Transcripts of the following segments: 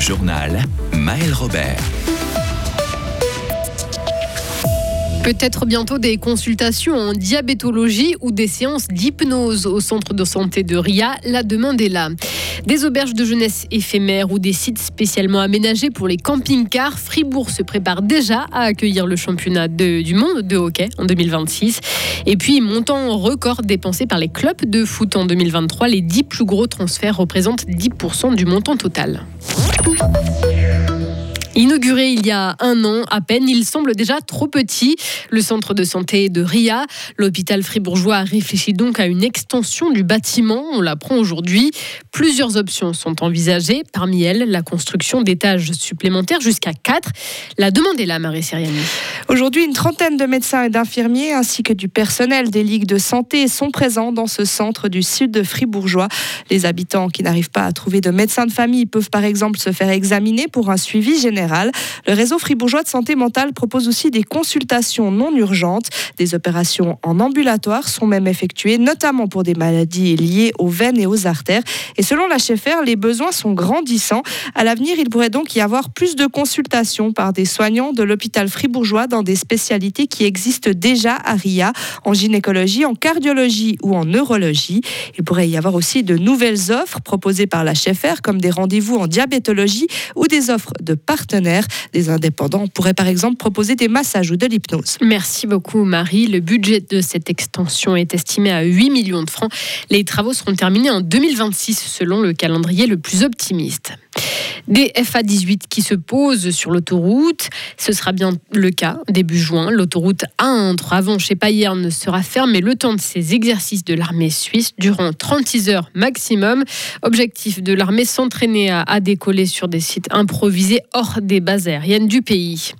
journal, Maël Robert. Peut-être bientôt des consultations en diabétologie ou des séances d'hypnose au centre de santé de RIA. La demande est là. Des auberges de jeunesse éphémères ou des sites spécialement aménagés pour les camping-cars. Fribourg se prépare déjà à accueillir le championnat du monde de hockey en 2026. Et puis, montant record dépensé par les clubs de foot en 2023. Les 10 plus gros transferts représentent 10% du montant total. Thank you. Inauguré il y a un an à peine, il semble déjà trop petit. Le centre de santé de RIA, l'hôpital fribourgeois réfléchit donc à une extension du bâtiment. On l'apprend aujourd'hui. Plusieurs options sont envisagées. Parmi elles, la construction d'étages supplémentaires jusqu'à 4. La demande est là, Marie Siriani. Aujourd'hui, une trentaine de médecins et d'infirmiers ainsi que du personnel des ligues de santé sont présents dans ce centre du sud de fribourgeois. Les habitants qui n'arrivent pas à trouver de médecin de famille peuvent par exemple se faire examiner pour un suivi général le réseau fribourgeois de santé mentale propose aussi des consultations non urgentes. Des opérations en ambulatoire sont même effectuées, notamment pour des maladies liées aux veines et aux artères. Et selon la chefère, les besoins sont grandissants. À l'avenir, il pourrait donc y avoir plus de consultations par des soignants de l'hôpital fribourgeois dans des spécialités qui existent déjà à RIA, en gynécologie, en cardiologie ou en neurologie. Il pourrait y avoir aussi de nouvelles offres proposées par la chefère, comme des rendez-vous en diabétologie ou des offres de partenariat des indépendants pourraient par exemple proposer des massages ou de l'hypnose. Merci beaucoup Marie. Le budget de cette extension est estimé à 8 millions de francs. Les travaux seront terminés en 2026 selon le calendrier le plus optimiste. Des FA18 qui se posent sur l'autoroute. Ce sera bien le cas début juin. L'autoroute A1 entre Avanches et Payerne sera fermée le temps de ces exercices de l'armée suisse durant 36 heures maximum. Objectif de l'armée s'entraîner à, décoller sur des sites improvisés hors des bases aériennes du pays.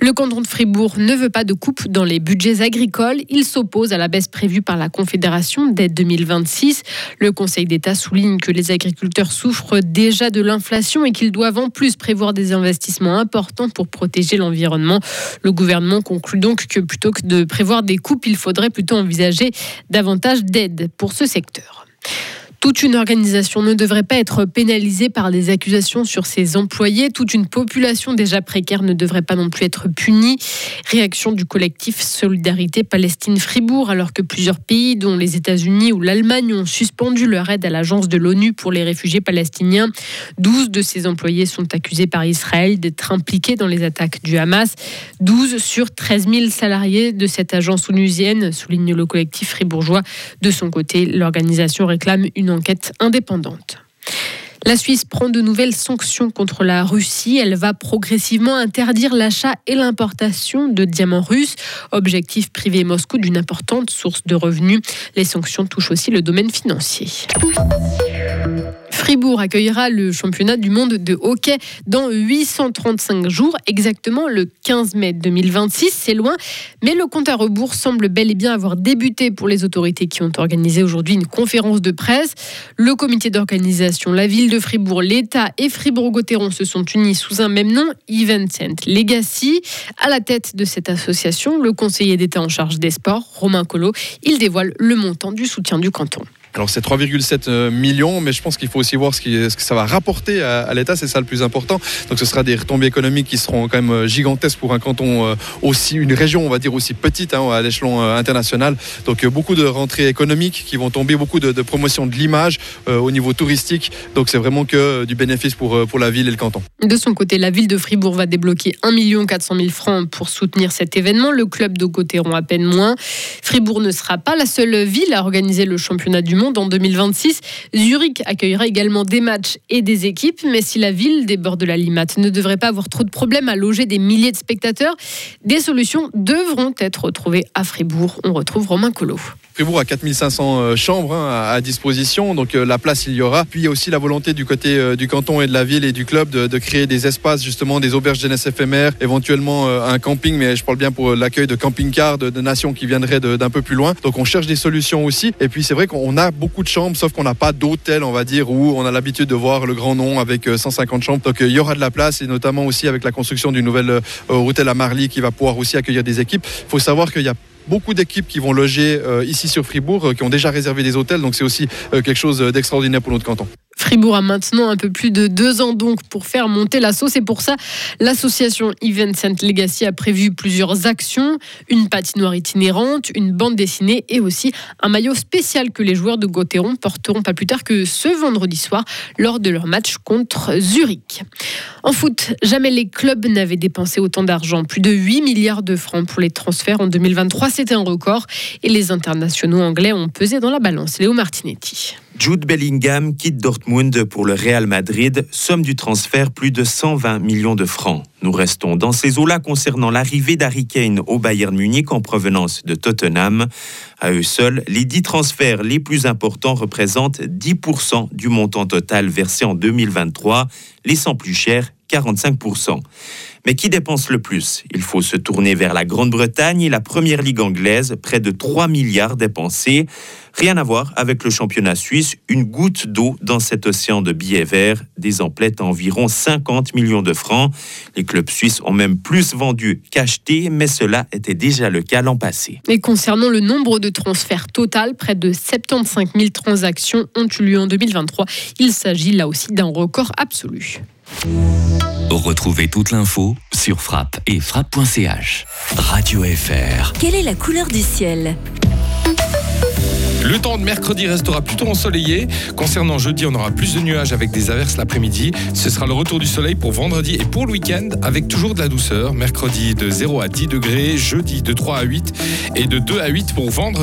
Le canton de Fribourg ne veut pas de coupe dans les budgets agricoles. Il s'oppose à la baisse prévue par la Confédération dès 2026. Le Conseil d'État souligne que les agriculteurs souffrent déjà de l'inflation et qu'ils doivent en plus prévoir des investissements importants pour protéger l'environnement. Le gouvernement conclut donc que plutôt que de prévoir des coupes, il faudrait plutôt envisager davantage d'aide pour ce secteur. Toute une organisation ne devrait pas être pénalisée par des accusations sur ses employés. Toute une population déjà précaire ne devrait pas non plus être punie. Réaction du collectif Solidarité Palestine-Fribourg, alors que plusieurs pays, dont les États-Unis ou l'Allemagne, ont suspendu leur aide à l'agence de l'ONU pour les réfugiés palestiniens. 12 de ces employés sont accusés par Israël d'être impliqués dans les attaques du Hamas. 12 sur 13 000 salariés de cette agence onusienne, souligne le collectif fribourgeois. De son côté, l'organisation réclame une enquête indépendante. La Suisse prend de nouvelles sanctions contre la Russie. Elle va progressivement interdire l'achat et l'importation de diamants russes. Objectif privé Moscou d'une importante source de revenus. Les sanctions touchent aussi le domaine financier. Fribourg accueillera le championnat du monde de hockey dans 835 jours, exactement le 15 mai 2026. C'est loin, mais le compte à rebours semble bel et bien avoir débuté pour les autorités qui ont organisé aujourd'hui une conférence de presse. Le comité d'organisation, la ville de Fribourg, l'État et Fribourg-Gotteron se sont unis sous un même nom, Evencent Legacy. À la tête de cette association, le conseiller d'État en charge des sports, Romain Collot, il dévoile le montant du soutien du canton. Alors c'est 3,7 euh, millions, mais je pense qu'il faut aussi voir ce, que ça va rapporter à, l'État, c'est ça le plus important. Donc ce sera des retombées économiques qui seront quand même euh, gigantesques pour un canton euh, aussi, une région on va dire aussi petite hein, à l'échelon international. Donc beaucoup de rentrées économiques qui vont tomber, beaucoup de, de promotion de l'image au niveau touristique. Donc c'est vraiment que du bénéfice pour, pour la ville et le canton. De son côté, la ville de Fribourg va débloquer 1 400 000 francs pour soutenir cet événement. Le club de Gauthieron à peine moins. Fribourg ne sera pas la seule ville à organiser le championnat du monde en 2026. Zurich accueillera également des matchs et des équipes, mais si la ville des bords de la Limate ne devrait pas avoir trop de problèmes à loger des milliers de spectateurs, des solutions devront être trouvées à Fribourg. On retrouve Romain Collot. Fribourg a 4500 euh, chambres hein, à disposition, donc euh, la place il y aura. Puis il y a aussi la volonté du côté euh, du canton et de la ville et du club de, créer des espaces, justement des auberges jeunesse éphémères, éventuellement un camping, mais je parle bien pour l'accueil de camping-cars de, nations qui viendraient d'un peu plus loin. Donc on cherche des solutions aussi. Et puis c'est vrai qu'on a beaucoup de chambres, sauf qu'on n'a pas d'hôtel, on va dire, où on a l'habitude de voir le grand nom avec 150 chambres. Donc il y aura de la place et notamment aussi avec la construction du nouvel hôtel à Marly qui va pouvoir aussi accueillir des équipes. Il faut savoir qu'il y a beaucoup d'équipes qui vont loger euh, ici sur Fribourg, euh, qui ont déjà réservé des hôtels. Donc c'est aussi euh, quelque chose d'extraordinaire pour notre canton. Fribourg a maintenant un peu plus de deux ans donc pour faire monter la sauce. Et pour ça, l'association Event Saint Legacy a prévu plusieurs actions une patinoire itinérante, une bande dessinée et aussi un maillot spécial que les joueurs de Gauthieron porteront pas plus tard que ce vendredi soir lors de leur match contre Zurich. En foot, jamais les clubs n'avaient dépensé autant d'argent, plus de 8 milliards de francs pour les transferts en 2023, c'était un record et les internationaux anglais ont pesé dans la balance. Léo Martinetti. Jude Bellingham quitte Dortmund pour le Real Madrid, somme du transfert plus de 120 millions de francs. Nous restons dans ces eaux-là concernant l'arrivée d'Harry Kane au Bayern Munich en provenance de Tottenham. À eux seuls, les 10 transferts les plus importants représentent 10% du montant total versé en 2023, laissant plus cher 45%. Mais qui dépense le plus? Il faut se tourner vers la Grande-Bretagne et la Première Ligue anglaise, près de 3 milliards dépensés. Rien à voir avec le championnat suisse, une goutte d'eau dans cet océan de billets verts, des emplettes à environ 50 millions de francs. Les clubs suisses ont même plus vendu qu'acheté, mais cela était déjà le cas l'an passé. Et concernant le nombre de transferts total, près de 75 000 transactions ont eu lieu en 2023. Il s'agit là aussi d'un record absolu. Retrouvez toute l'info sur frappe et frappe.ch. Radio FR. Quelle est la couleur du ciel le temps de mercredi restera plutôt ensoleillé. Concernant jeudi, on aura plus de nuages avec des averses l'après-midi. Ce sera le retour du soleil pour vendredi et pour le week-end avec toujours de la douceur. Mercredi de 0 à 10 degrés, jeudi de 3 à 8 et de 2 à 8 pour vendredi.